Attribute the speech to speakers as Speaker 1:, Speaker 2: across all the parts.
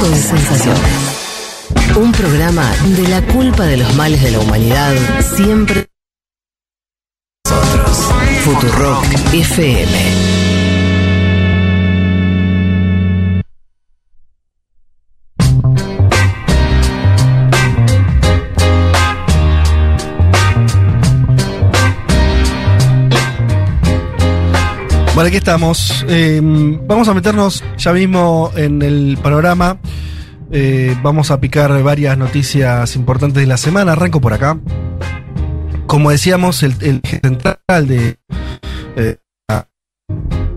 Speaker 1: Mundo de sensaciones. Un programa de la culpa de los males de la humanidad siempre. Futurock FM.
Speaker 2: Bueno, aquí estamos. Eh, vamos a meternos ya mismo en el panorama. Eh, vamos a picar varias noticias importantes de la semana. Arranco por acá. Como decíamos, el, central de, eh,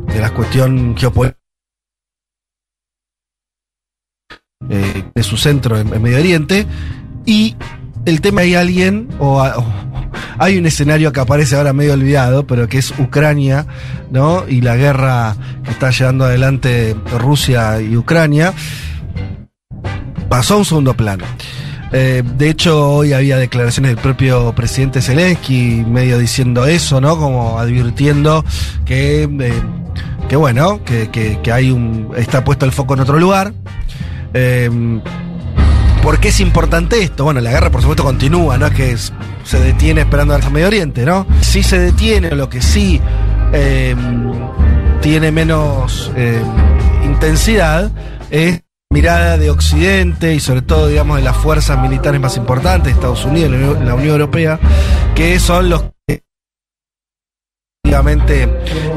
Speaker 2: de la cuestión geopolítica eh, de su centro en, en Medio Oriente. Y el tema hay alguien o, hay un escenario que aparece ahora medio olvidado, pero que es Ucrania, ¿no? Y la guerra que está llevando adelante Rusia y Ucrania pasó a un segundo plano. Eh, de hecho, hoy había declaraciones del propio presidente Zelensky, medio diciendo eso, ¿no? Como advirtiendo que, eh, que bueno, que, que, que, hay un. está puesto el foco en otro lugar. Eh, ¿Por qué es importante esto? Bueno, la guerra por supuesto continúa, no es que se detiene esperando al Medio Oriente, ¿no? Sí se detiene, lo que sí eh, tiene menos eh, intensidad es mirada de Occidente y sobre todo, digamos, de las fuerzas militares más importantes, Estados Unidos, la Unión Europea, que son los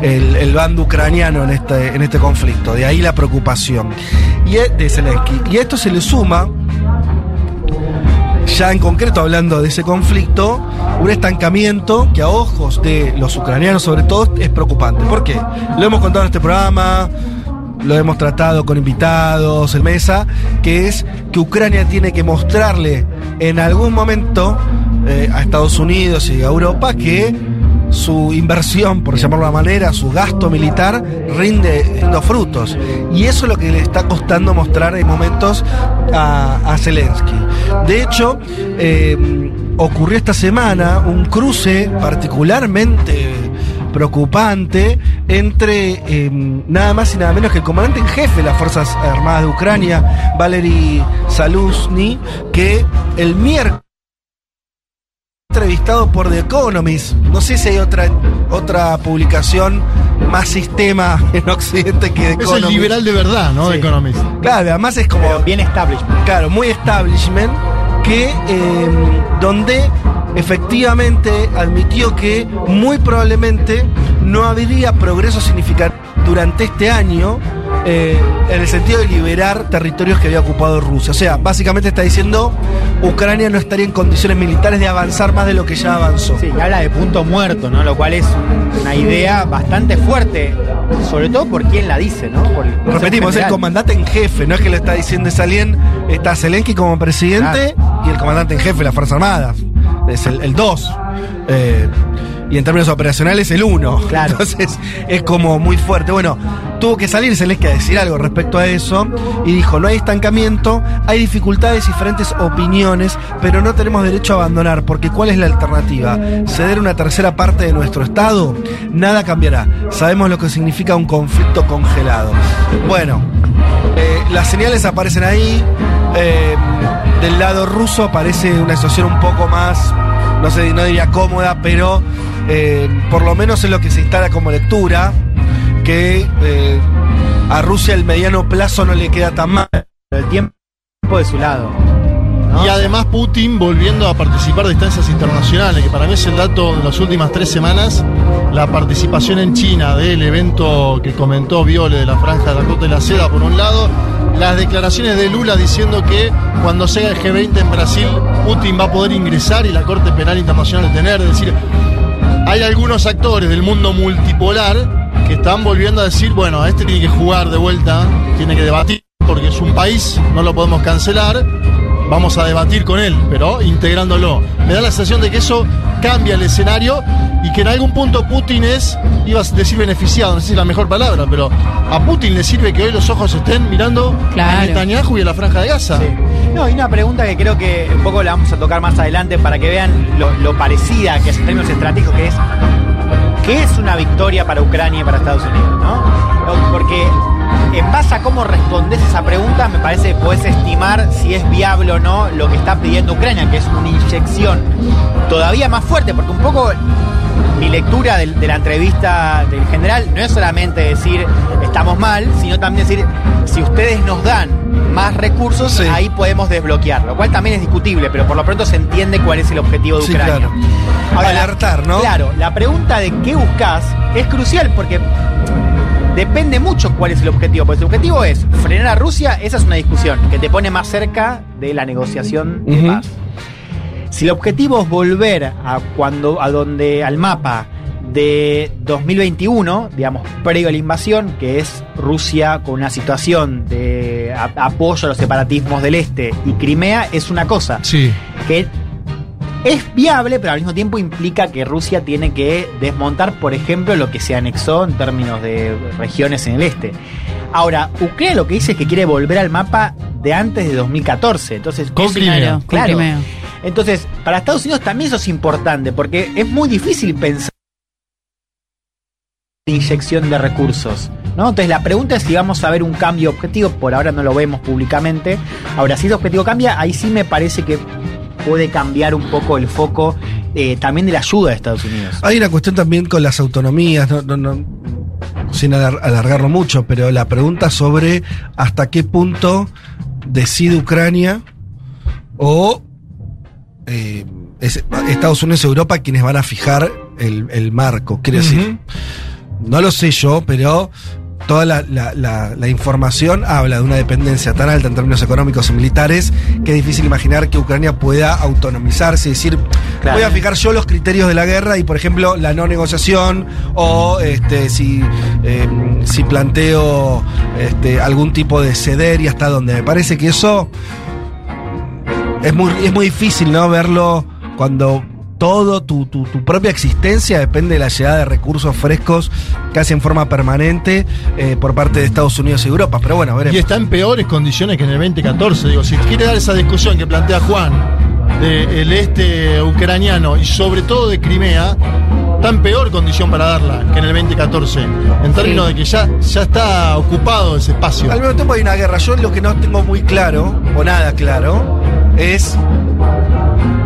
Speaker 2: el, el, bando ucraniano en este, en este conflicto. De ahí la preocupación y de Zelensky. Y a esto se le suma ya en concreto hablando de ese conflicto, un estancamiento que a ojos de los ucranianos sobre todo es preocupante. ¿Por qué? Lo hemos contado en este programa, lo hemos tratado con invitados en mesa, que es que Ucrania tiene que mostrarle en algún momento eh, a Estados Unidos y a Europa que su inversión, por llamarlo de una manera, su gasto militar rinde, rinde frutos. Y eso es lo que le está costando mostrar en momentos a, a Zelensky. De hecho, eh, ocurrió esta semana un cruce particularmente preocupante entre eh, nada más y nada menos que el comandante en jefe de las Fuerzas Armadas de Ucrania, Valery Saluzny, que el miércoles entrevistado por The Economist. No sé si hay otra, otra publicación más sistema en Occidente que The Economist.
Speaker 3: Es el liberal de verdad, ¿no?
Speaker 2: Sí.
Speaker 3: The Economist.
Speaker 2: Claro, además es como.
Speaker 4: Pero bien establishment.
Speaker 2: Claro, muy establishment. Que eh, donde efectivamente admitió que muy probablemente no habría progreso significativo durante este año eh, en el sentido de liberar territorios que había ocupado Rusia. O sea, básicamente está diciendo Ucrania no estaría en condiciones militares de avanzar más de lo que ya avanzó.
Speaker 4: Sí, y habla de punto muerto, ¿no? Lo cual es una idea bastante fuerte, sobre todo por quien la dice, ¿no? Por el
Speaker 2: Repetimos, es el comandante en jefe, no es que lo está diciendo es alguien, está Zelensky como presidente claro. y el comandante en jefe de las Fuerzas Armadas. Es el 2. Eh, y en términos operacionales el 1.
Speaker 4: Claro.
Speaker 2: Entonces es como muy fuerte. Bueno, tuvo que salir Zelensky a decir algo respecto a eso y dijo, no hay estancamiento, hay dificultades y diferentes opiniones, pero no tenemos derecho a abandonar, porque ¿cuál es la alternativa? ¿Ceder una tercera parte de nuestro Estado? Nada cambiará. Sabemos lo que significa un conflicto congelado. Bueno, eh, las señales aparecen ahí. Eh, del lado ruso aparece una situación un poco más, no sé, no diría cómoda, pero eh, por lo menos es lo que se instala como lectura, que eh, a Rusia el mediano plazo no le queda tan mal.
Speaker 4: El tiempo de su lado.
Speaker 3: Y además Putin volviendo a participar de instancias internacionales, que para mí es el dato de las últimas tres semanas, la participación en China del evento que comentó Viole de la Franja de la Costa de la Seda por un lado, las declaraciones de Lula diciendo que cuando sea el G20 en Brasil, Putin va a poder ingresar y la Corte Penal Internacional detener, es decir, hay algunos actores del mundo multipolar que están volviendo a decir, bueno, este tiene que jugar de vuelta, tiene que debatir, porque es un país, no lo podemos cancelar, vamos a debatir con él, pero integrándolo. Me da la sensación de que eso cambia el escenario y que en algún punto Putin es, iba a decir beneficiado, no sé si es la mejor palabra, pero a Putin le sirve que hoy los ojos estén mirando claro. a Netanyahu y a la Franja de Gaza. Sí.
Speaker 4: No, y una pregunta que creo que un poco la vamos a tocar más adelante para que vean lo, lo parecida que es en términos estratégicos que es ¿qué es una victoria para Ucrania y para Estados Unidos? ¿no? Porque en base a cómo respondes esa pregunta, me parece que podés estimar si es viable o no lo que está pidiendo Ucrania, que es una inyección todavía más fuerte, porque un poco mi lectura de, la entrevista del general no es solamente decir estamos mal, sino también decir si ustedes nos dan más recursos,
Speaker 2: Sí.
Speaker 4: ahí podemos desbloquear, lo cual también es discutible, pero por lo pronto se entiende cuál es el objetivo de
Speaker 2: Sí,
Speaker 4: Ucrania.
Speaker 2: claro. Alertar, ¿no?
Speaker 4: Claro, la pregunta de qué buscas es crucial porque depende mucho cuál es el objetivo. Porque si el objetivo es frenar a Rusia, esa es una discusión que te pone más cerca de la negociación de paz. Si el objetivo es volver a cuando a donde al mapa de 2021, digamos, previo a la invasión, que es Rusia con una situación de a- apoyo a los separatismos del este y Crimea, es una cosa
Speaker 3: Sí.
Speaker 4: que es viable, pero al mismo tiempo implica que Rusia tiene que desmontar, por ejemplo, lo que se anexó en términos de regiones en el este. Ahora, Ucrania lo que dice es que quiere volver al mapa de antes de 2014. Entonces,
Speaker 3: Con
Speaker 4: es-
Speaker 3: Crimea.
Speaker 5: Claro.
Speaker 4: Entonces, para Estados Unidos también eso es importante, porque es muy difícil pensar en inyección de recursos. ¿no? Entonces la pregunta es si vamos a ver un cambio objetivo, por ahora no lo vemos públicamente. Ahora, si ese objetivo cambia, ahí sí me parece que puede cambiar un poco el foco eh, también de la ayuda de Estados Unidos.
Speaker 2: Hay una cuestión también con las autonomías, no, no, no, sin alar- alargarlo mucho, pero la pregunta sobre hasta qué punto decide Ucrania o eh, es Estados Unidos y Europa quienes van a fijar el, el marco. Quiero decir, no lo sé yo, pero toda la, la- la- la información habla de una dependencia tan alta en términos económicos y militares que es difícil imaginar que Ucrania pueda autonomizarse, es decir,
Speaker 4: Claro.
Speaker 2: voy a fijar yo los criterios de la guerra y, por ejemplo, la no negociación o este, si, eh, si planteo este, algún tipo de ceder y hasta dónde. Me parece que eso es muy, es muy difícil, ¿no? Verlo cuando todo tu, tu, tu propia existencia depende de la llegada de recursos frescos casi en forma permanente eh, por parte de Estados Unidos y Europa. Pero bueno,
Speaker 3: Y
Speaker 2: veremos.
Speaker 3: está en peores condiciones que en el 2014. Digo, si quiere dar esa discusión que plantea Juan del este ucraniano y sobre todo de Crimea, está en peor condición para darla que en el 2014. En términos
Speaker 5: Sí.
Speaker 3: de que ya, ya está ocupado ese espacio.
Speaker 2: Al mismo tiempo hay una guerra. Yo lo que no tengo muy claro, o nada claro, es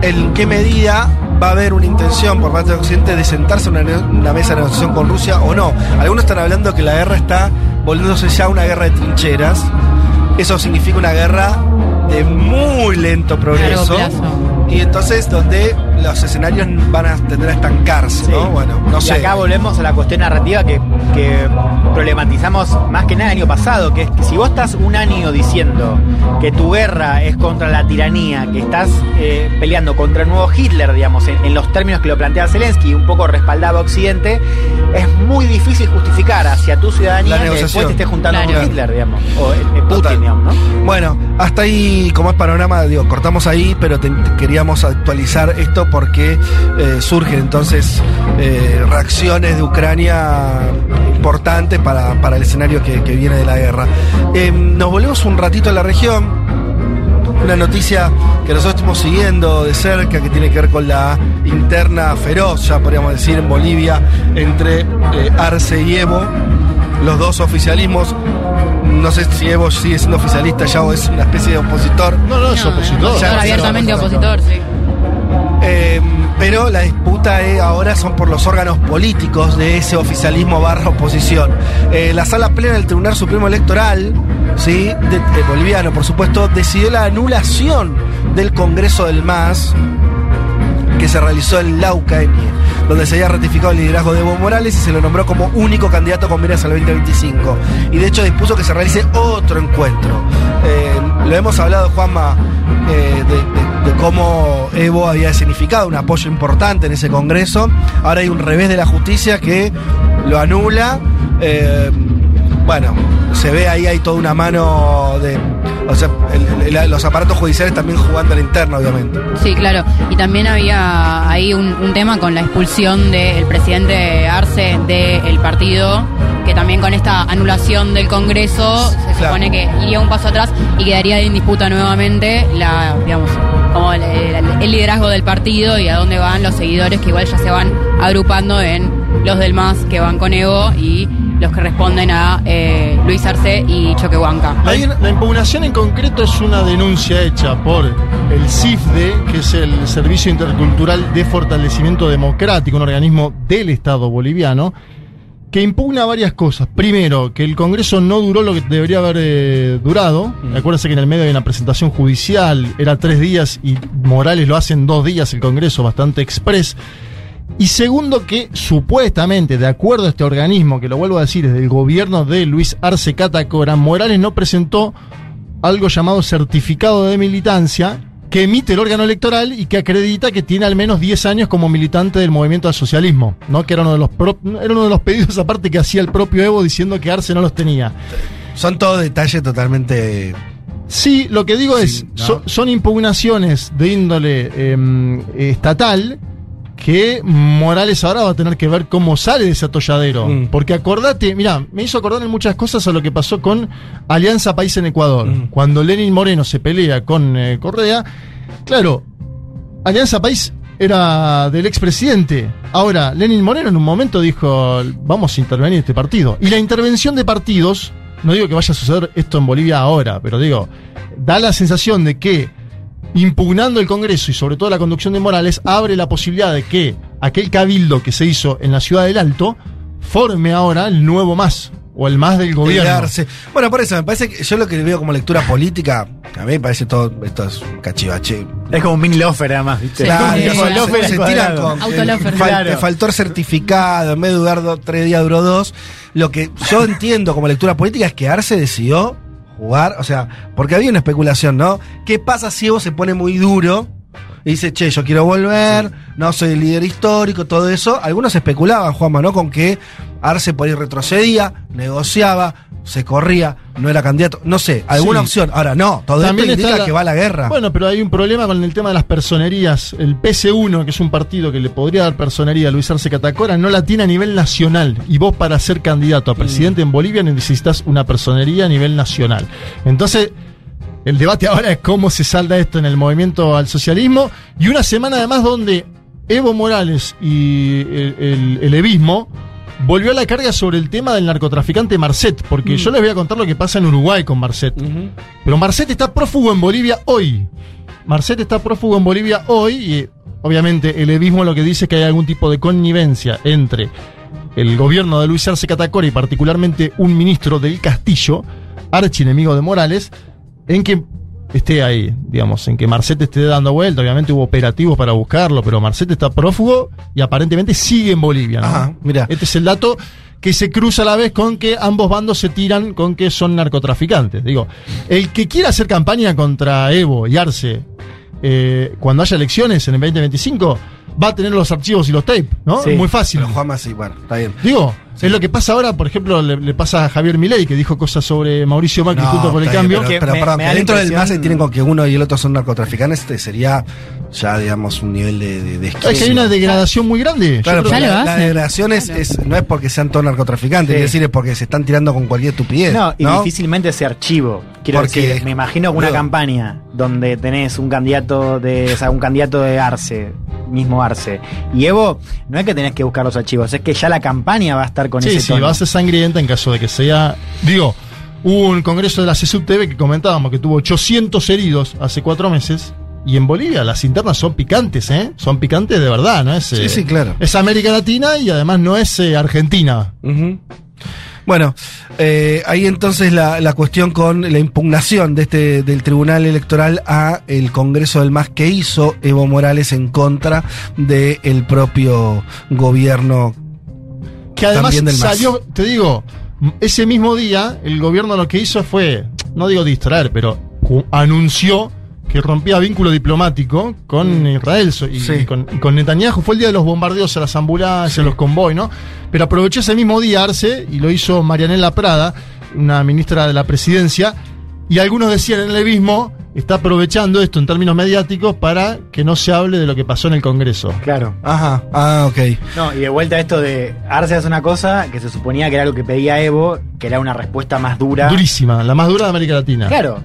Speaker 2: en qué medida va a haber una intención por parte del Occidente de sentarse en una, mesa de negociación con Rusia o no. Algunos están hablando que la guerra está volviéndose ya una guerra de trincheras. Eso significa una guerra de muy lento progreso. Y entonces donde los escenarios van a tender a estancarse,
Speaker 4: Sí.
Speaker 2: ¿no? Bueno, no
Speaker 4: y
Speaker 2: sé.
Speaker 4: acá volvemos a la cuestión narrativa que, que problematizamos más que nada el año pasado, que es que si vos estás un año diciendo que tu guerra es contra la tiranía, que estás eh, peleando contra el nuevo Hitler, digamos, en, en los términos que lo plantea Zelensky y un poco respaldaba a Occidente, es muy difícil justificar hacia tu ciudadanía que después te estés juntando
Speaker 5: Claro.
Speaker 4: con Hitler, digamos, o eh, eh, Putin, digamos, ¿no?
Speaker 2: Bueno, hasta ahí, como es panorama, digo, cortamos ahí, pero te- te queríamos actualizar esto porque eh, surgen entonces eh, reacciones de Ucrania importantes para, para el escenario que, que viene de la guerra. Eh, nos volvemos un ratito a la región. Una noticia que nosotros estamos siguiendo de cerca, que tiene que ver con la interna feroz, ya podríamos decir, en Bolivia, entre eh, Arce y Evo, los dos oficialismos. No sé si Evo sigue siendo oficialista ya o es una especie de opositor.
Speaker 3: No, no, es
Speaker 5: No,
Speaker 3: opositor.
Speaker 5: opositor,
Speaker 2: Ya,
Speaker 5: abiertamente
Speaker 2: no, no, no.
Speaker 5: opositor, sí.
Speaker 2: Eh, pero la disputa eh, ahora son por los órganos políticos de ese oficialismo barra oposición. Eh, la sala plena del Tribunal Supremo Electoral, ¿sí? boliviano, por supuesto, decidió la anulación del Congreso del MAS que se realizó en Laucaenie, donde se había ratificado el liderazgo de Evo Morales y se lo nombró como único candidato con miras al 2025. Y de hecho dispuso que se realice otro encuentro. Eh, lo hemos hablado, Juanma, eh, de, de- de cómo Evo había significado un apoyo importante en ese Congreso. Ahora hay un revés de la justicia que lo anula. Eh, bueno, se ve ahí, hay toda una mano de... O sea, el- el- los aparatos judiciales también jugando a la interna, obviamente.
Speaker 5: Sí, claro. Y también había ahí un, un tema con la expulsión del presidente Arce del partido, que también con esta anulación del Congreso se
Speaker 2: Claro.
Speaker 5: supone que iría un paso atrás y quedaría en disputa nuevamente la, digamos, como el, liderazgo del partido y a dónde van los seguidores que igual ya se van agrupando en los del MAS que van con Evo y los que responden a eh, Luis Arce y Choquehuanca.
Speaker 3: La, la impugnación en concreto es una denuncia hecha por el CIFDE, que es el Servicio Intercultural de Fortalecimiento Democrático, un organismo del Estado boliviano, que impugna varias cosas. Primero, que el Congreso no duró lo que debería haber eh, durado. Acuérdense que en el medio hay una presentación judicial, era tres días y Morales lo hace en dos días el Congreso, bastante express. Y segundo, que supuestamente, de acuerdo a este organismo, que lo vuelvo a decir, es del gobierno de Luis Arce Catacora, Morales no presentó algo llamado certificado de militancia que emite el órgano electoral y que acredita que tiene al menos 10 años como militante del movimiento al socialismo, ¿no? Que era uno de los pro- era uno de los pedidos aparte que hacía el propio Evo diciendo que Arce no los tenía.
Speaker 2: Son todos detalles totalmente.
Speaker 3: Sí, lo que digo es,
Speaker 2: Sí, ¿no?
Speaker 3: so- son impugnaciones de índole em, estatal que Morales ahora va a tener que ver cómo sale de ese atolladero.
Speaker 2: Mm.
Speaker 3: Porque acordate, mira, me hizo acordar en muchas cosas a lo que pasó con Alianza País en Ecuador.
Speaker 2: Mm.
Speaker 3: Cuando Lenin Moreno se pelea con eh, Correa, claro, Alianza País era del expresidente. Ahora, Lenin Moreno en un momento dijo, vamos a intervenir en este partido. Y la intervención de partidos, no digo que vaya a suceder esto en Bolivia ahora, pero digo, da la sensación de que impugnando el Congreso y sobre todo la conducción de Morales, abre la posibilidad de que aquel cabildo que se hizo en la ciudad del Alto forme ahora el nuevo más, o el más del gobierno.
Speaker 2: Bueno, por eso, me parece que yo lo que veo como lectura política, a mí me parece todo esto es cachivache.
Speaker 4: Es como un mini lofer además, ¿viste?
Speaker 2: Claro,
Speaker 5: Sí,
Speaker 2: como
Speaker 5: sí,
Speaker 2: lofer
Speaker 5: sí.
Speaker 2: se tiran con
Speaker 5: Autolofer.
Speaker 2: eh, fal-
Speaker 4: Claro.
Speaker 2: faltó el certificado, en vez de durar do- tres días duró dos. Lo que yo entiendo como lectura política es que Arce decidió jugar, o sea, porque había una especulación, ¿no? ¿Qué pasa si Evo se pone muy duro? Y dice, che, yo quiero volver, no soy el líder histórico, todo eso. Algunos especulaban, Juanma, ¿no? Con que Arce por ahí retrocedía, negociaba, se corría, no era candidato. No sé, alguna
Speaker 3: Sí.
Speaker 2: opción. Ahora, no, todo
Speaker 3: También
Speaker 2: esto indica
Speaker 3: la-
Speaker 2: que va a la guerra.
Speaker 3: Bueno, pero hay un problema con el tema de las personerías. El PC1, que es un partido que le podría dar personería a Luis Arce Catacora, no la tiene a nivel nacional. Y vos para ser candidato a presidente en Bolivia necesitas una personería a nivel nacional. Entonces, el debate ahora es cómo se salda esto en el movimiento al socialismo. Y una semana además donde Evo Morales y el, el- el evismo volvió a la carga sobre el tema del narcotraficante Marcet. Porque yo les voy a contar lo que pasa en Uruguay con Marcet. Pero Marcet está prófugo en Bolivia hoy. Marcet está prófugo en Bolivia hoy y obviamente el evismo lo que dice es que hay algún tipo de connivencia entre el gobierno de Luis Arce Catacora y particularmente un ministro del Castillo, archienemigo de Morales, en que esté ahí, digamos, en que Marcet esté dando vuelta. Obviamente hubo operativos para buscarlo, pero Marcet está prófugo y aparentemente sigue en Bolivia. ¿no?
Speaker 2: Ajá, mira.
Speaker 3: Este es el dato que se cruza a la vez con que ambos bandos se tiran con que son narcotraficantes. Digo, el que quiera hacer campaña contra Evo y Arce eh, cuando haya elecciones en el 2025 va a tener los archivos y los tapes, ¿no?
Speaker 4: Sí,
Speaker 3: Muy fácil.
Speaker 2: Pero Juanma sí, bueno, está bien.
Speaker 3: Digo, es lo que pasa ahora, por ejemplo, le, le pasa a Javier Milei, que dijo cosas sobre Mauricio Macri
Speaker 2: No,
Speaker 3: junto por el cambio.
Speaker 2: Pero,
Speaker 4: Que
Speaker 2: pero,
Speaker 4: me-
Speaker 2: perdón,
Speaker 4: me
Speaker 2: que
Speaker 4: da la
Speaker 2: dentro del MAS tienen con que uno y el otro son narcotraficantes, este sería ya, digamos, un nivel de, de, de
Speaker 3: Es que hay una degradación muy grande.
Speaker 2: Claro, la, la degradación es, es- no es porque sean todos narcotraficantes,
Speaker 4: Sí.
Speaker 2: es decir, es porque se están tirando con cualquier estupidez.
Speaker 4: No, y
Speaker 2: ¿no?
Speaker 4: difícilmente ese archivo. Quiero
Speaker 2: Porque-
Speaker 4: decir, me imagino que una campaña donde tenés un candidato de, o sea, un candidato de Arce, mismo Arce, y Evo, no es que tenés que buscar los archivos, es que ya la campaña va a estar con
Speaker 3: Sí,
Speaker 4: ese
Speaker 3: sí,
Speaker 4: tono.
Speaker 3: va a ser sangrienta en caso de que sea. Digo, hubo un congreso de la CSUB TV que comentábamos que tuvo 800 heridos hace cuatro meses. Y en Bolivia las internas son picantes, ¿eh? Son picantes de verdad, ¿no es?
Speaker 2: Sí,
Speaker 3: eh,
Speaker 2: sí, claro.
Speaker 3: Es América Latina y además no es eh, Argentina.
Speaker 2: Bueno, eh, ahí entonces la, la cuestión con la impugnación de este del Tribunal Electoral a el Congreso del MAS que hizo Evo Morales en contra del propio gobierno.
Speaker 3: Que además
Speaker 2: del
Speaker 3: salió, te digo, ese mismo día el gobierno lo que hizo fue, no digo distraer, pero anunció que rompía vínculo diplomático con Israel y,
Speaker 2: Sí.
Speaker 3: y con, y con Netanyahu. Fue el día de los bombardeos a las ambulancias,
Speaker 2: Sí.
Speaker 3: a los convoy, ¿no? Pero aprovechó ese mismo día Arce y lo hizo Marianela Prada, una ministra de la presidencia, y algunos decían en el levismo, está aprovechando esto en términos mediáticos para que no se hable de lo que pasó en el Congreso.
Speaker 4: Claro.
Speaker 2: Ajá, ah, ok.
Speaker 4: No, y de vuelta a esto de Arce hace una cosa que se suponía que era lo que pedía Evo, que era una respuesta más dura.
Speaker 3: Durísima, la más dura de América Latina.
Speaker 4: Claro.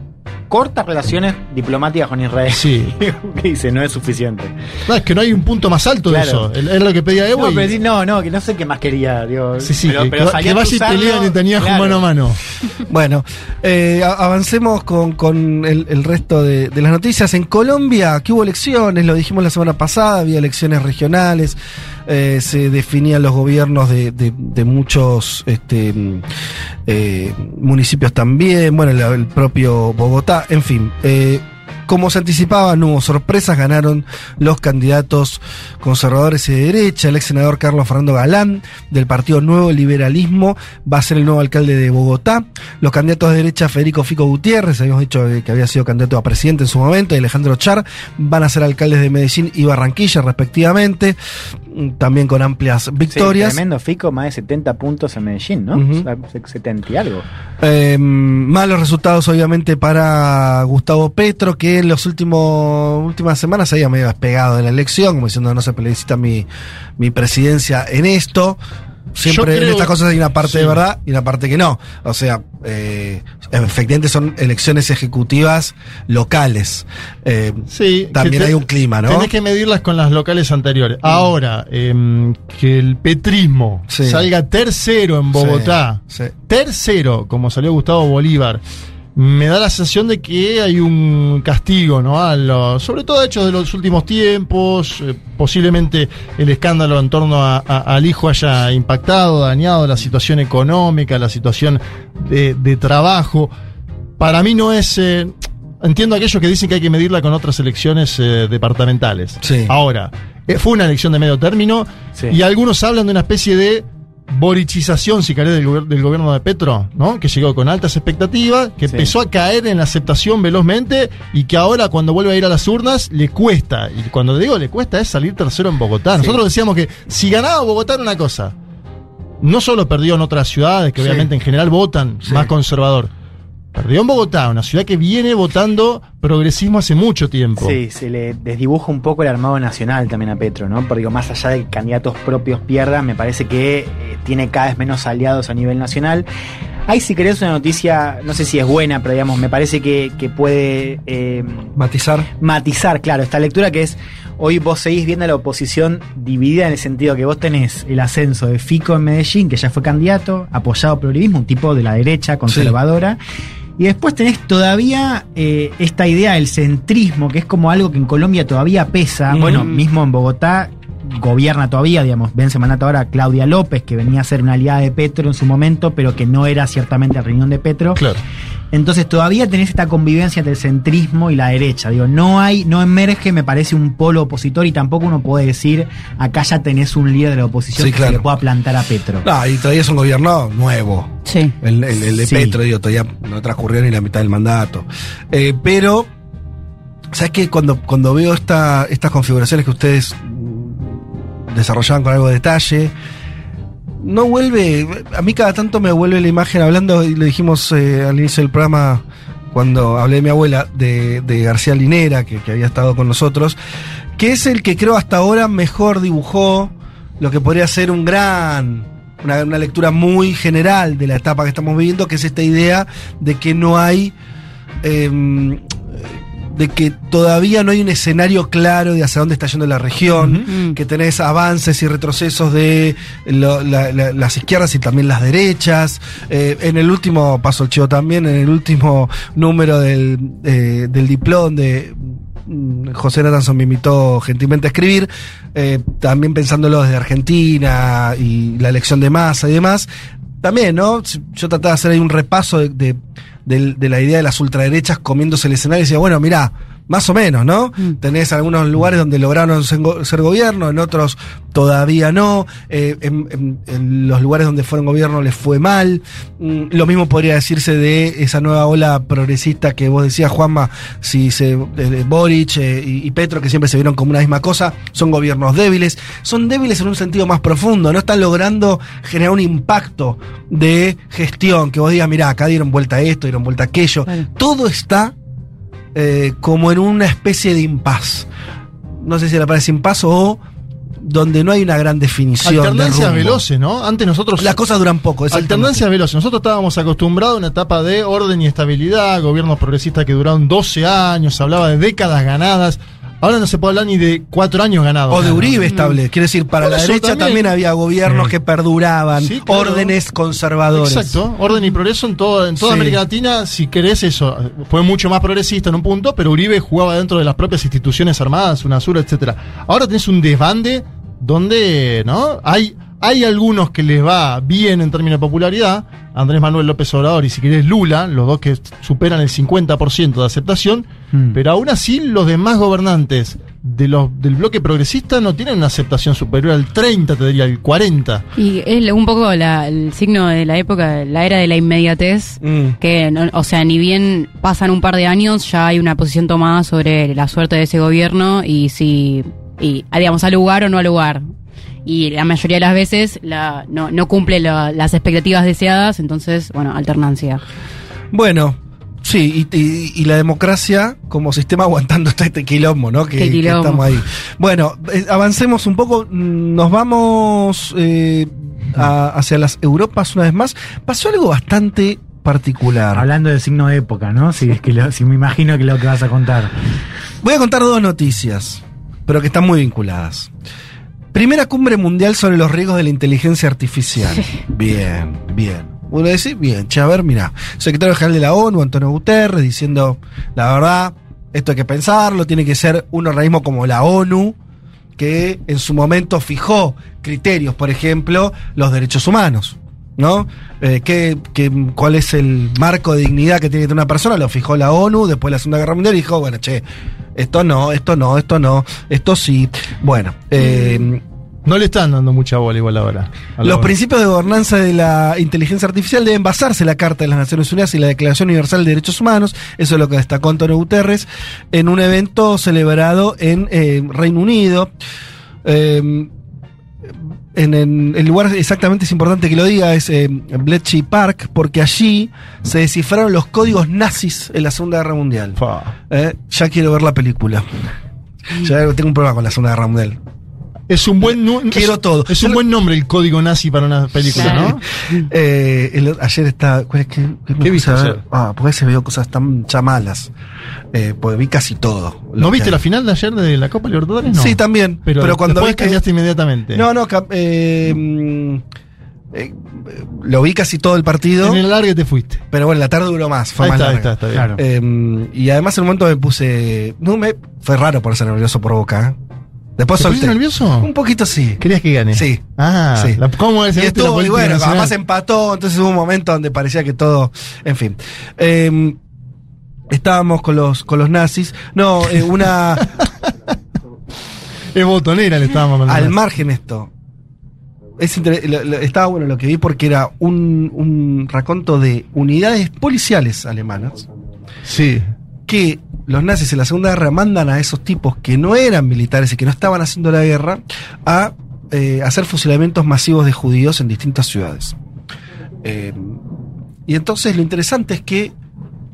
Speaker 4: Cortas relaciones diplomáticas con Israel.
Speaker 3: Sí.
Speaker 4: que dice, no es suficiente.
Speaker 3: No, es que no hay un punto más alto
Speaker 4: Claro.
Speaker 3: de eso. Es lo que pedía Evo.
Speaker 4: No,
Speaker 3: y-
Speaker 4: pero decir, no, no, que no sé qué más quería. Digo,
Speaker 3: sí, sí,
Speaker 4: pero,
Speaker 3: que,
Speaker 4: pero
Speaker 3: que
Speaker 4: a
Speaker 3: vaya y pelea Netanyahu
Speaker 4: claro.
Speaker 3: mano a mano.
Speaker 2: Bueno, eh, avancemos con, con el, el resto de, de las noticias. En Colombia, que hubo elecciones, lo dijimos la semana pasada, había elecciones regionales, eh, se definían los gobiernos de, de- muchos este, mm, eh, municipios también, bueno, el, propio Bogotá, en fin. eh, como se anticipaba, no hubo sorpresas, ganaron los candidatos conservadores y de derecha. El ex senador Carlos Fernando Galán, del Partido Nuevo Liberalismo, va a ser el nuevo alcalde de Bogotá. Los candidatos de derecha, Federico Fico Gutiérrez, habíamos dicho que había sido candidato a presidente en su momento, y Alejandro Char, van a ser alcaldes de Medellín y Barranquilla, respectivamente, también con amplias
Speaker 4: Sí,
Speaker 2: victorias.
Speaker 4: tremendo Fico, más de 70 puntos en Medellín, ¿no? O sea, 70 y algo.
Speaker 2: Eh, malos resultados, obviamente, para Gustavo Petro, que en las últimas semanas se había medio despegado de la elección, como diciendo no se plebiscita mi, mi presidencia en esto. Siempre
Speaker 3: Yo
Speaker 2: en
Speaker 3: creo-
Speaker 2: estas cosas hay una parte
Speaker 3: sí.
Speaker 2: de verdad y una parte que no. O sea, eh, efectivamente son elecciones ejecutivas locales. Eh,
Speaker 3: Sí,
Speaker 2: También
Speaker 3: te-
Speaker 2: hay un clima, ¿no?
Speaker 3: Tenés que medirlas con las locales anteriores. Ahora, em, que el petrismo
Speaker 2: Sí.
Speaker 3: salga tercero en Bogotá,
Speaker 2: sí.
Speaker 3: tercero, como salió Gustavo Bolívar, me da la sensación de que hay un castigo, ¿no? A sobre todo hechos de los últimos tiempos, eh, posiblemente el escándalo en torno a- a- al hijo haya impactado, dañado la situación económica, la situación de, de trabajo. Para mí no es... eh, entiendo aquellos que dicen que hay que medirla con otras elecciones eh, departamentales.
Speaker 2: Sí.
Speaker 3: Ahora, fue una elección de medio término
Speaker 4: Sí.
Speaker 3: y algunos hablan de una especie de borichización, si querés, del, gober- del gobierno de Petro, ¿no? Que llegó con altas expectativas, que
Speaker 4: Sí.
Speaker 3: empezó a caer en la aceptación velozmente y que ahora cuando vuelve a ir a las urnas le cuesta. Y cuando digo le cuesta es salir tercero en Bogotá.
Speaker 4: Sí.
Speaker 3: Nosotros decíamos que si ganaba Bogotá era una cosa. No solo perdió en otras ciudades, que
Speaker 2: Sí.
Speaker 3: obviamente en general votan más conservador. Perdió en Bogotá, una ciudad que viene votando progresismo hace mucho tiempo.
Speaker 4: Sí, se le desdibuja un poco el armado nacional también a Petro, ¿no? Porque digo, más allá de que candidatos propios pierdan, me parece que eh, tiene cada vez menos aliados a nivel nacional. Hay, si querés, una noticia, no sé si es buena, pero digamos, me parece que, que puede eh,
Speaker 2: Matizar.
Speaker 4: matizar, claro, esta lectura que es, hoy vos seguís viendo a la oposición dividida en el sentido que vos tenés el ascenso de Fico en Medellín, que ya fue candidato, apoyado por Uribismo, un tipo de la derecha conservadora. Y después tenés todavía eh, esta idea del centrismo, que es como algo que en Colombia todavía pesa.
Speaker 2: Mm.
Speaker 4: Bueno, mismo en Bogotá gobierna todavía, digamos, vence mandato ahora Claudia López, que venía a ser una aliada de Petro en su momento, pero que no era ciertamente el riñón de Petro.
Speaker 3: Claro.
Speaker 4: Entonces todavía tenés esta convivencia entre el centrismo y la derecha. Digo, no hay, no emerge, me parece, un polo opositor y tampoco uno puede decir, acá ya tenés un líder de la oposición
Speaker 2: Sí,
Speaker 4: que
Speaker 2: claro.
Speaker 4: se le pueda plantar a Petro.
Speaker 2: No, y todavía es un gobierno nuevo.
Speaker 5: Sí.
Speaker 2: El, el- el de
Speaker 4: Sí.
Speaker 2: Petro, digo, todavía no transcurrió ni la mitad del mandato. Eh, pero, ¿sabes qué? Cuando, cuando veo esta, estas configuraciones que ustedes mm, desarrollaban con algo de detalle, no vuelve, a mí cada tanto me vuelve la imagen, hablando, y le dijimos eh, al inicio del programa, cuando hablé de mi abuela, de, de García Linera, que, que había estado con nosotros, que es el que creo hasta ahora mejor dibujó lo que podría ser un gran, una, una lectura muy general de la etapa que estamos viviendo, que es esta idea de que no hay, em, de que todavía no hay un escenario claro de hacia dónde está yendo la región,
Speaker 5: Ujú.
Speaker 2: que tenés avances y retrocesos de lo- la- la- las izquierdas y también las derechas. Eh, en el último, paso el chivo también, en el último número del, eh, del diploma de mm, José Natanson me invitó gentilmente a escribir, eh, también pensándolo desde Argentina y la elección de masa y demás. También, ¿no? Yo trataba de hacer ahí un repaso de, de- de la idea de las ultraderechas comiéndose el escenario y decía, bueno, mira, más o menos, ¿no?
Speaker 5: Mm.
Speaker 2: Tenés algunos lugares donde lograron ser, go- ser gobierno, en otros todavía no. eh, en, en- en los lugares donde fueron gobierno les fue mal. Mm, lo mismo podría decirse de esa nueva ola progresista que vos decías, Juanma, si se Boric eh, y, y Petro, que siempre se vieron como una misma cosa, son gobiernos débiles. Son débiles en un sentido más profundo, no están logrando generar un impacto de gestión, que vos digas, mirá, acá dieron vuelta a esto, dieron vuelta a aquello. Todo está eh, como en una especie de impas. No sé si le parece impas o donde no hay una gran definición. de
Speaker 3: Alternancias
Speaker 2: rumbo.
Speaker 3: veloces, ¿no? Antes nosotros.
Speaker 2: Las cosas duran poco.
Speaker 3: Alternancias veloces. Nosotros estábamos acostumbrados a una etapa de orden y estabilidad, gobiernos progresistas que duraron 12 años, se hablaba de décadas ganadas. Ahora no se puede hablar ni de cuatro años ganados.
Speaker 2: O de
Speaker 3: ¿no?
Speaker 2: Uribe estable. Quiere decir, para
Speaker 3: Por
Speaker 2: la derecha también,
Speaker 3: también.
Speaker 2: había gobiernos
Speaker 6: Sí.
Speaker 2: que perduraban,
Speaker 3: Sí, claro.
Speaker 2: órdenes conservadores.
Speaker 3: Exacto, orden y progreso en, todo, en toda
Speaker 2: Sí.
Speaker 3: América Latina, si querés eso, fue mucho más progresista en un punto, pero Uribe jugaba dentro de las propias instituciones armadas, UNASUR, etcétera. Ahora tenés un desbande donde, ¿no? Hay, hay algunos que les va bien en términos de popularidad, Andrés Manuel López Obrador y si querés Lula, los dos que superan el 50% de aceptación,
Speaker 6: Mm.
Speaker 3: pero aún así los demás gobernantes de los, del bloque progresista no tienen una aceptación superior al 30, te diría, al 40.
Speaker 5: Y es un poco la- el signo de la época, la era de la inmediatez,
Speaker 2: Mm.
Speaker 5: que, no- o sea, ni bien pasan un par de años, ya hay una posición tomada sobre la suerte de ese gobierno y si, y, digamos, al lugar o no al lugar. Y la mayoría de las veces la, no, no cumple la- las expectativas deseadas, entonces, bueno, alternancia.
Speaker 2: Bueno, sí, y, y- y la democracia como sistema aguantando este, este quilombo, ¿no? Que,
Speaker 5: Qué
Speaker 2: que
Speaker 5: quilombo.
Speaker 2: estamos ahí. Bueno, eh, avancemos un poco, mm, nos vamos eh, a- hacia las Europas una vez más. Pasó algo bastante particular.
Speaker 6: Hablando de signo de época, ¿no? Si es que lo- si me imagino que lo que vas a contar.
Speaker 2: Voy a contar dos noticias, pero que están muy vinculadas. Primera cumbre mundial sobre los riesgos de la inteligencia artificial. Bien, bien. Uno dice, bien, che, a ver, mira, secretario general de la ONU, Antonio Guterres, diciendo, la verdad, esto hay que pensarlo, tiene que ser un organismo como la ONU, que en su momento fijó criterios, por ejemplo, los derechos humanos. ¿No? Eh, ¿qué- qué- cuál es el marco de dignidad que tiene que tener una persona? Lo fijó la ONU después de la Segunda Guerra Mundial y dijo, bueno, che, esto no, esto no, esto no, esto sí. Bueno, eh,
Speaker 3: No le están dando mucha bola igual ahora.
Speaker 2: los principios de gobernanza de la inteligencia artificial deben basarse en la Carta de las Naciones Unidas y la Declaración Universal de Derechos Humanos. Eso es lo que destacó Antonio Guterres en un evento celebrado en eh, Reino Unido. Eh, en, en- el lugar exactamente es importante que lo diga, es eh, Bletchley Park, porque allí se descifraron los códigos nazis en la Segunda Guerra Mundial. Eh, ya quiero ver la película. Ya tengo un problema con la Segunda Guerra Mundial.
Speaker 3: Es un buen
Speaker 2: Quiero
Speaker 3: es-
Speaker 2: todo.
Speaker 3: Es un buen nombre el código nazi para una película,
Speaker 5: Claro.
Speaker 3: ¿no?
Speaker 2: Eh, el- ayer está. ¿cuál es que- qué
Speaker 3: ¿Qué viste ayer?
Speaker 2: Ah, porque a veces veo cosas tan ya malas. Eh, porque vi casi todo.
Speaker 3: ¿No viste
Speaker 2: hay.
Speaker 3: la final de ayer de la Copa Libertadores? No.
Speaker 2: Sí, también.
Speaker 3: Pero,
Speaker 2: Pero, cuando que-
Speaker 3: cambiaste inmediatamente.
Speaker 2: No, no, eh, mm, eh, lo vi casi todo el partido.
Speaker 3: En el largue te fuiste.
Speaker 2: Pero bueno, la tarde duró más. Fue
Speaker 3: Ahí
Speaker 2: más
Speaker 3: está, ahí está, está bien.
Speaker 6: Claro.
Speaker 2: Eh, y además en un momento me puse. No me, fue raro ponerse nervioso por boca. Después
Speaker 3: ¿Te pusiste
Speaker 2: solté.
Speaker 3: nervioso?
Speaker 2: Un poquito sí.
Speaker 3: ¿Querías que gane?
Speaker 2: Sí.
Speaker 3: Ah,
Speaker 2: Sí.
Speaker 3: la- ¿cómo es
Speaker 2: Y estuvo, y bueno, además empató, entonces hubo un momento donde parecía que todo, en fin. Eh, estábamos con los, con los nazis. No, eh, una,
Speaker 3: Es botonera le estábamos mandando.
Speaker 2: al margen esto. Es inter- lo- lo- estaba bueno lo que vi porque era un, un raconto de unidades policiales alemanas
Speaker 3: Sí.
Speaker 2: que los nazis en la Segunda Guerra mandan a esos tipos que no eran militares y que no estaban haciendo la guerra a eh, hacer fusilamientos masivos de judíos en distintas ciudades. Eh, y entonces lo interesante es que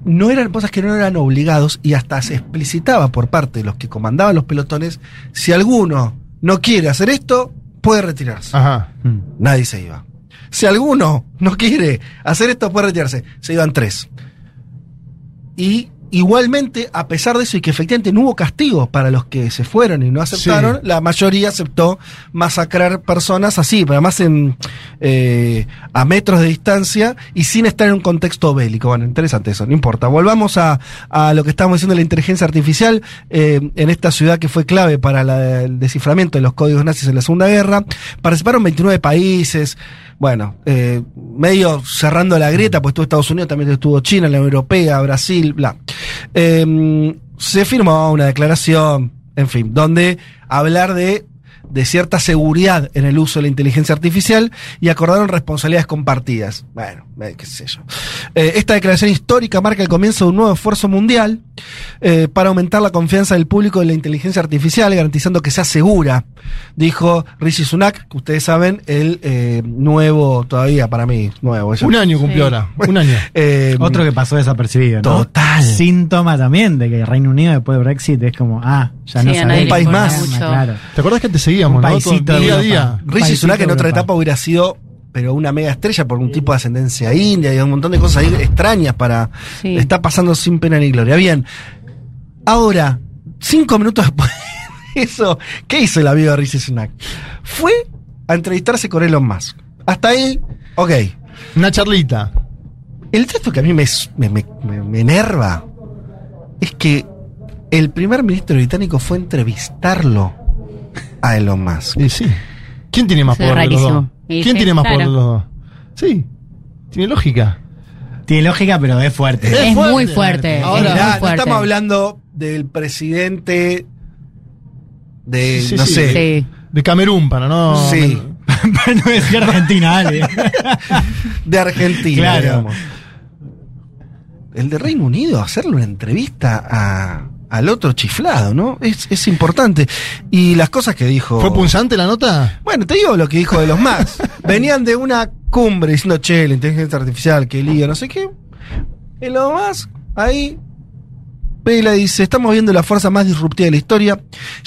Speaker 2: no eran cosas que no eran obligados y hasta se explicitaba por parte de los que comandaban los pelotones, si alguno no quiere hacer esto, puede retirarse.
Speaker 3: Ajá.
Speaker 6: Mm.
Speaker 2: Nadie se iba. Si alguno no quiere hacer esto, puede retirarse. Se iban tres. Y igualmente, a pesar de eso, y que efectivamente no hubo castigos para los que se fueron y no aceptaron,
Speaker 3: Sí.
Speaker 2: la mayoría aceptó masacrar personas así, pero además en, eh, a metros de distancia y sin estar en un contexto bélico. Bueno, interesante eso, no importa. Volvamos a, a lo que estábamos diciendo de la inteligencia artificial eh, en esta ciudad que fue clave para la- el desciframiento de los códigos nazis en la Segunda Guerra. Participaron 29 países. Bueno, eh, medio cerrando la grieta, pues estuvo Estados Unidos, también estuvo China, la Unión Europea, Brasil, bla. Eh, se firmó una declaración, en fin, donde hablar de, de cierta seguridad en el uso de la inteligencia artificial y acordaron responsabilidades compartidas. Bueno, eh, qué sé yo. Eh, esta declaración histórica marca el comienzo de un nuevo esfuerzo mundial eh, para aumentar la confianza del público en la inteligencia artificial, garantizando que sea segura, dijo Rishi Sunak, que ustedes saben, el eh, nuevo, todavía para mí, nuevo. ya-
Speaker 3: Un año cumplió
Speaker 2: Sí.
Speaker 3: ahora. Un año.
Speaker 2: Eh,
Speaker 4: Otro que pasó desapercibido, ¿no?
Speaker 2: Total.
Speaker 4: Síntoma también de que el Reino Unido después de Brexit es como, ah, ya
Speaker 5: Sí,
Speaker 4: no
Speaker 2: importa
Speaker 4: gobierna,
Speaker 5: mucho.
Speaker 4: Claro.
Speaker 3: ¿Te acordás que te seguíamos,
Speaker 4: Un
Speaker 3: no?
Speaker 4: paisito
Speaker 3: Todo-
Speaker 4: de
Speaker 3: día a día.
Speaker 2: Rishi Sunak en otra etapa hubiera sido, pero una mega estrella por un tipo de ascendencia india y un montón de cosas ahí extrañas para.
Speaker 5: Sí.
Speaker 2: Está pasando sin pena ni gloria. Bien. Ahora, cinco minutos después de eso, ¿qué hizo el amigo de Rishi Sunak? Fue a entrevistarse con Elon Musk. Hasta ahí, ok.
Speaker 3: Una charlita.
Speaker 2: El texto que a mí me, me, me- me- me enerva es que el primer ministro británico fue a entrevistarlo a Elon Musk.
Speaker 3: Y sí. ¿Quién tiene más
Speaker 5: Sí,
Speaker 3: poder de los dos?
Speaker 5: rarísimo. Y
Speaker 3: ¿Quién
Speaker 5: sí,
Speaker 3: tiene más
Speaker 5: claro.
Speaker 3: poder de los dos? Sí. Tiene lógica.
Speaker 4: Tiene lógica, pero es fuerte.
Speaker 3: Es
Speaker 5: Es, muy
Speaker 3: fuerte. Ahora,
Speaker 5: es muy
Speaker 2: Mirá, no
Speaker 5: fuerte.
Speaker 2: estamos hablando del presidente de,
Speaker 3: Sí,
Speaker 2: no
Speaker 3: sí.
Speaker 2: sé,
Speaker 5: Sí.
Speaker 3: De Camerún, para no.
Speaker 2: Sí.
Speaker 4: Para no decir Argentina, Ale.
Speaker 2: de Argentina,
Speaker 4: Claro.
Speaker 2: digamos. El de Reino Unido, hacerle una entrevista a, al otro chiflado, ¿no? Es, es importante. Y las cosas que dijo...
Speaker 3: ¿Fue punzante la nota?
Speaker 2: Bueno, te digo lo que dijo de los más. Venían de una cumbre diciendo, che, la inteligencia artificial, que lío, no sé qué. Y lo más, ahí, Vela dice, estamos viendo la fuerza más disruptiva de la historia.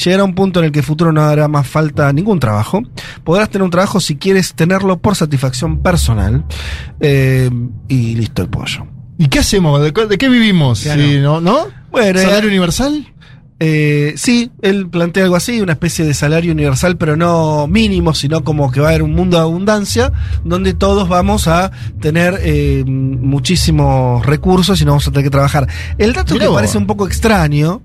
Speaker 2: Llegará un punto en el que el futuro no hará más falta ningún trabajo. Podrás tener un trabajo si quieres tenerlo por satisfacción personal. Eh, y listo el pollo.
Speaker 3: ¿Y qué hacemos? ¿De, qué- qué vivimos?
Speaker 4: Claro.
Speaker 3: Sí, ¿no? ¿No?
Speaker 2: Bueno,
Speaker 3: ¿Salario
Speaker 2: eh,
Speaker 3: universal?
Speaker 2: Eh, sí, él plantea algo así, una especie de salario universal, pero no mínimo, sino como que va a haber un mundo de abundancia, donde todos vamos a tener eh, muchísimos recursos y no vamos a tener que trabajar. El dato
Speaker 3: Mirá
Speaker 2: que
Speaker 3: vos.
Speaker 2: parece un poco extraño,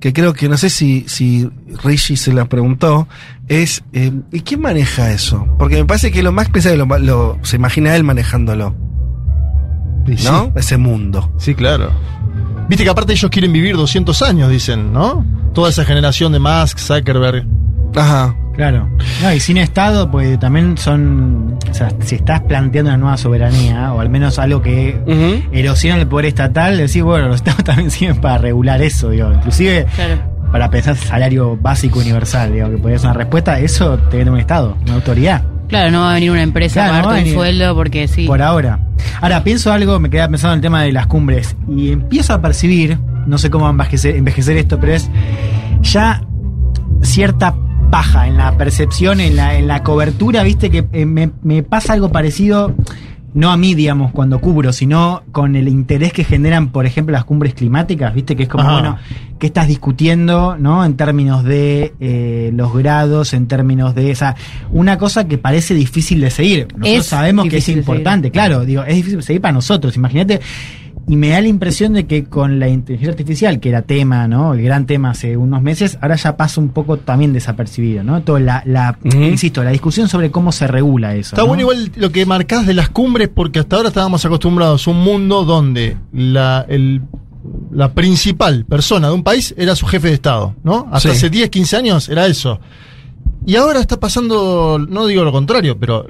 Speaker 2: que creo que no sé si, si Rishi se la preguntó, es eh, ¿y quién maneja eso? Porque me parece que lo más pesado lo, lo- se imagina él manejándolo,
Speaker 3: sí.
Speaker 2: ¿no? Ese mundo.
Speaker 3: Sí, claro. Viste que aparte ellos quieren vivir 200 años, dicen, ¿no? Toda esa generación de Musk, Zuckerberg.
Speaker 2: Ajá.
Speaker 4: Claro. No, y sin Estado, pues también son. O sea, si estás planteando una nueva soberanía, o al menos algo que
Speaker 2: Ujú.
Speaker 4: erosiona el poder estatal, decís, bueno, los Estados también sirven para regular eso, digo. Inclusive
Speaker 5: Claro.
Speaker 4: para pensar salario básico universal, digo, que podría ser una respuesta, eso te viene un Estado, una autoridad.
Speaker 5: Claro, no va a venir una empresa
Speaker 4: Claro,
Speaker 5: a
Speaker 4: no va a
Speaker 5: pagarte un sueldo porque sí.
Speaker 4: Por ahora. Ahora, pienso algo, me quedaba pensando en el tema de las cumbres, y empiezo a percibir, no sé cómo envejecer, envejecer esto, pero es ya cierta paja en la percepción, en la, en la cobertura, viste que eh, me, me pasa algo parecido, no a mí, digamos, cuando cubro, sino con el interés que generan, por ejemplo, las cumbres climáticas, viste que es como,
Speaker 3: Ajá.
Speaker 4: bueno, ¿qué estás discutiendo, no? En términos de eh, los grados, en términos de esa, una cosa que parece difícil de seguir. Nosotros
Speaker 5: Es
Speaker 4: sabemos que es importante, claro, digo, es difícil de seguir para nosotros, imagínate. Y me da la impresión de que con la inteligencia artificial, que era tema, ¿no? El gran tema hace unos meses, ahora ya pasa un poco también desapercibido, ¿no? Toda la, la insisto, la discusión sobre cómo se regula eso.
Speaker 3: Está
Speaker 4: ¿no?
Speaker 3: bueno igual lo que marcás de las cumbres, porque hasta ahora estábamos acostumbrados a un mundo donde la, el- la principal persona de un país era su jefe de Estado, ¿no? Hasta
Speaker 2: Sí.
Speaker 3: hace 10, 15 años era eso. Y ahora está pasando, no digo lo contrario, pero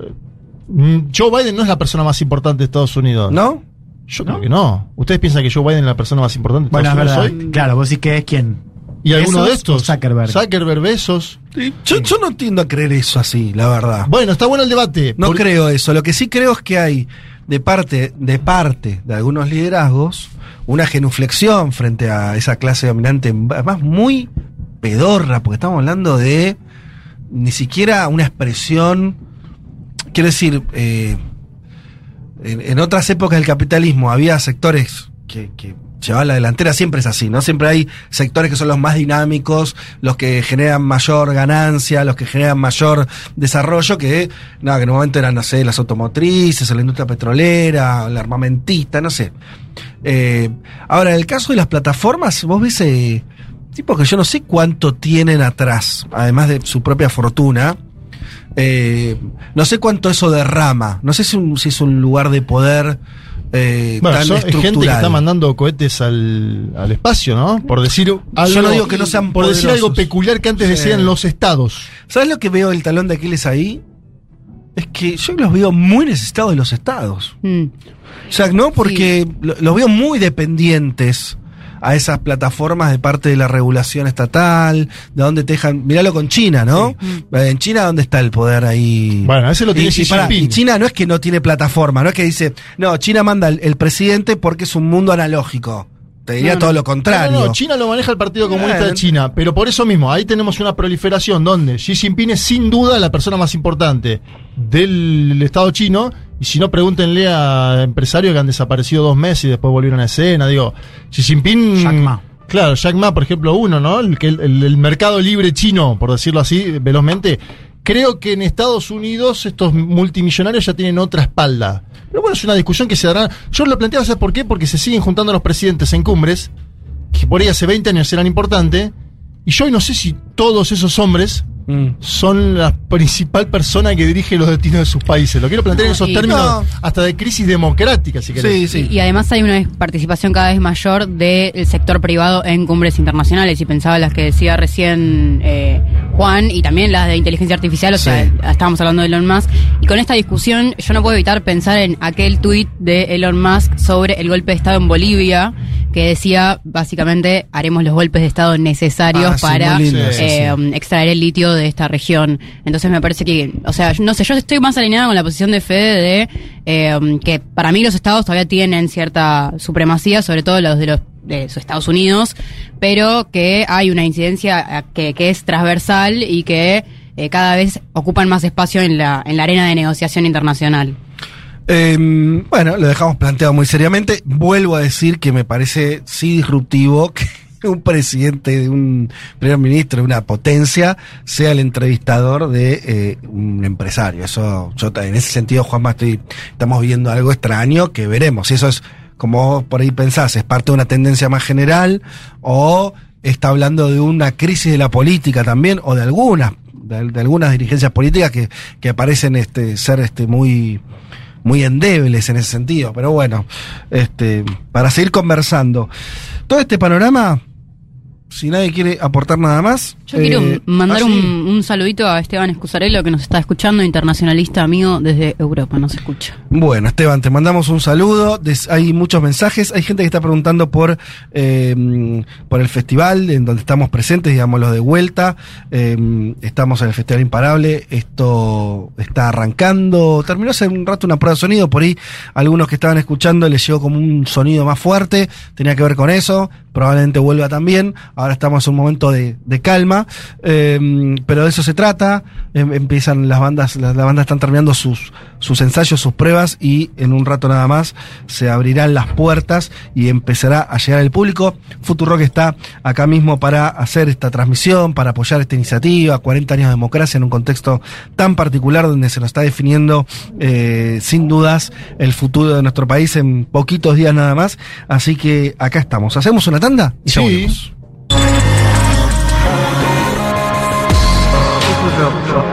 Speaker 3: mm, Joe Biden no es la persona más importante de Estados Unidos.
Speaker 2: ¿No?
Speaker 3: Yo creo que no. ¿Ustedes piensan que Joe Biden es la persona más importante de
Speaker 4: Bueno, es verdad.
Speaker 3: Hoy?
Speaker 4: Claro, vos decís que es quién.
Speaker 3: ¿Y alguno de
Speaker 4: ¿Bezos
Speaker 3: estos?
Speaker 4: Zuckerberg?
Speaker 3: Zuckerberg, Besos.
Speaker 2: Sí, Yo, yo no tiendo a creer eso así, la verdad.
Speaker 3: Bueno, está bueno el debate.
Speaker 2: No
Speaker 3: porque-
Speaker 2: creo eso. Lo que sí creo es que hay de parte, de parte de algunos liderazgos una genuflexión frente a esa clase dominante, además muy pedorra, porque estamos hablando de ni siquiera una expresión. Quiero decir, eh, en, otras épocas del capitalismo había sectores que, que llevaban la delantera, siempre es así, ¿no? Siempre hay sectores que son los más dinámicos, los que generan mayor ganancia, los que generan mayor desarrollo, que, nada, que en un momento eran, no sé, las automotrices, la industria petrolera, la armamentista, no sé. Eh, ahora, en el caso de las plataformas, vos ves eh, tipos que yo no sé cuánto tienen atrás, además de su propia fortuna. Eh, no sé cuánto eso derrama. No sé si, un- si es un lugar de poder eh,
Speaker 3: Bueno,
Speaker 2: tan
Speaker 3: son- es gente que está mandando cohetes al, al espacio, ¿no? Por decir algo.
Speaker 2: Yo no digo que no sean
Speaker 3: Por decir algo
Speaker 2: poderosos.
Speaker 3: peculiar que antes
Speaker 2: Sí.
Speaker 3: decían los estados.
Speaker 2: ¿Sabes lo que veo el talón de Aquiles ahí? Es que yo los veo muy necesitados de los estados.
Speaker 5: Mm.
Speaker 2: O sea, no porque lo- los veo muy dependientes a esas plataformas de parte de la regulación estatal, de dónde te dejan, miralo con China, ¿no? Eh, En China, ¿dónde está el poder ahí?
Speaker 3: Bueno, ese lo tiene
Speaker 2: y,
Speaker 3: Xi
Speaker 2: y pará,
Speaker 3: Jinping.
Speaker 2: y China no es que no tiene plataforma, no es que dice, no, China manda el, el presidente porque es un mundo analógico. Te diría
Speaker 5: No, no.
Speaker 2: todo lo contrario.
Speaker 3: No, no, China lo maneja el Partido Comunista de China, pero por eso mismo, ahí tenemos una proliferación donde Xi Jinping es sin duda la persona más importante del Estado chino, y si no, pregúntenle a empresarios que han desaparecido dos meses y después volvieron a escena, digo, Xi Jinping...
Speaker 6: Jack Ma.
Speaker 3: Claro, Jack Ma, por ejemplo, uno, ¿no? El, el mercado libre chino, por decirlo así, velozmente. Creo que en Estados Unidos estos multimillonarios ya tienen otra espalda. Pero bueno, es una discusión que se dará. Yo lo planteaba, ¿sabes por qué? Porque se siguen juntando los presidentes en cumbres, que por ahí hace 20 años eran importantes, y yo hoy no sé si todos esos hombres
Speaker 2: Mm.
Speaker 3: son la principal persona que dirige los destinos de sus países. Lo quiero plantear en esos
Speaker 5: y-
Speaker 3: términos
Speaker 2: No.
Speaker 3: hasta de crisis democrática, si querés.
Speaker 2: Sí, sí.
Speaker 5: Y además hay una participación cada vez mayor del sector privado en cumbres internacionales. Y pensaba las que decía recién eh, Juan y también las de inteligencia artificial, o
Speaker 2: Sí.
Speaker 5: sea, estábamos hablando de Elon Musk. Y con esta discusión yo no puedo evitar pensar en aquel tuit de Elon Musk sobre el golpe de Estado en Bolivia, que decía básicamente haremos los golpes de Estado necesarios
Speaker 2: Ah,
Speaker 5: para
Speaker 2: lindo,
Speaker 5: eh,
Speaker 2: sí.
Speaker 5: extraer el litio de esta región. Entonces me parece que, o sea, no sé, yo estoy más alineada con la posición de Fede de eh, que para mí los estados todavía tienen cierta supremacía, sobre todo los de los de Estados Unidos, pero que hay una incidencia eh, que, que es transversal y que eh, cada vez ocupan más espacio en la, en la arena de negociación internacional.
Speaker 2: Eh, bueno, lo dejamos planteado muy seriamente. Vuelvo a decir que me parece sí disruptivo que un presidente de un primer ministro de una potencia sea el entrevistador de eh, un empresario. Eso, yo en ese sentido, Juanma, estoy, estamos viendo algo extraño que veremos. Si eso es, como vos por ahí pensás, es parte de una tendencia más general o está hablando de una crisis de la política también o de algunas de, algunas dirigencias políticas que, que parecen este, ser este, muy muy endebles en ese sentido. Pero bueno, este, para seguir conversando, todo este panorama, si nadie quiere aportar nada más.
Speaker 5: Yo quiero
Speaker 2: eh,
Speaker 5: mandar un, un saludito a Esteban Escusarello que nos está escuchando, internacionalista amigo desde Europa, nos escucha.
Speaker 2: Bueno, Esteban, te mandamos un saludo. Des- hay muchos mensajes. Hay gente que está preguntando por, eh, por el festival en donde estamos presentes, digamos, los de vuelta. Eh, estamos en el Festival Imparable. Esto está arrancando. Terminó hace un rato una prueba de sonido. Por ahí, algunos que estaban escuchando les llegó como un sonido más fuerte. Tenía que ver con eso. Probablemente vuelva también. Ahora estamos en un momento de, de calma. Eh, pero de eso se trata. Em- empiezan las bandas, las, las bandas están terminando sus, sus ensayos, sus pruebas y en un rato nada más se abrirán las puertas y empezará a llegar el público. Futurock está acá mismo para hacer esta transmisión, para apoyar esta iniciativa, 40 años de democracia en un contexto tan particular donde se nos está definiendo eh, sin dudas el futuro de nuestro país en poquitos días nada más. Así que acá estamos. Hacemos una tanda y ya
Speaker 3: Sí.
Speaker 2: Volvemos.
Speaker 7: Futuro.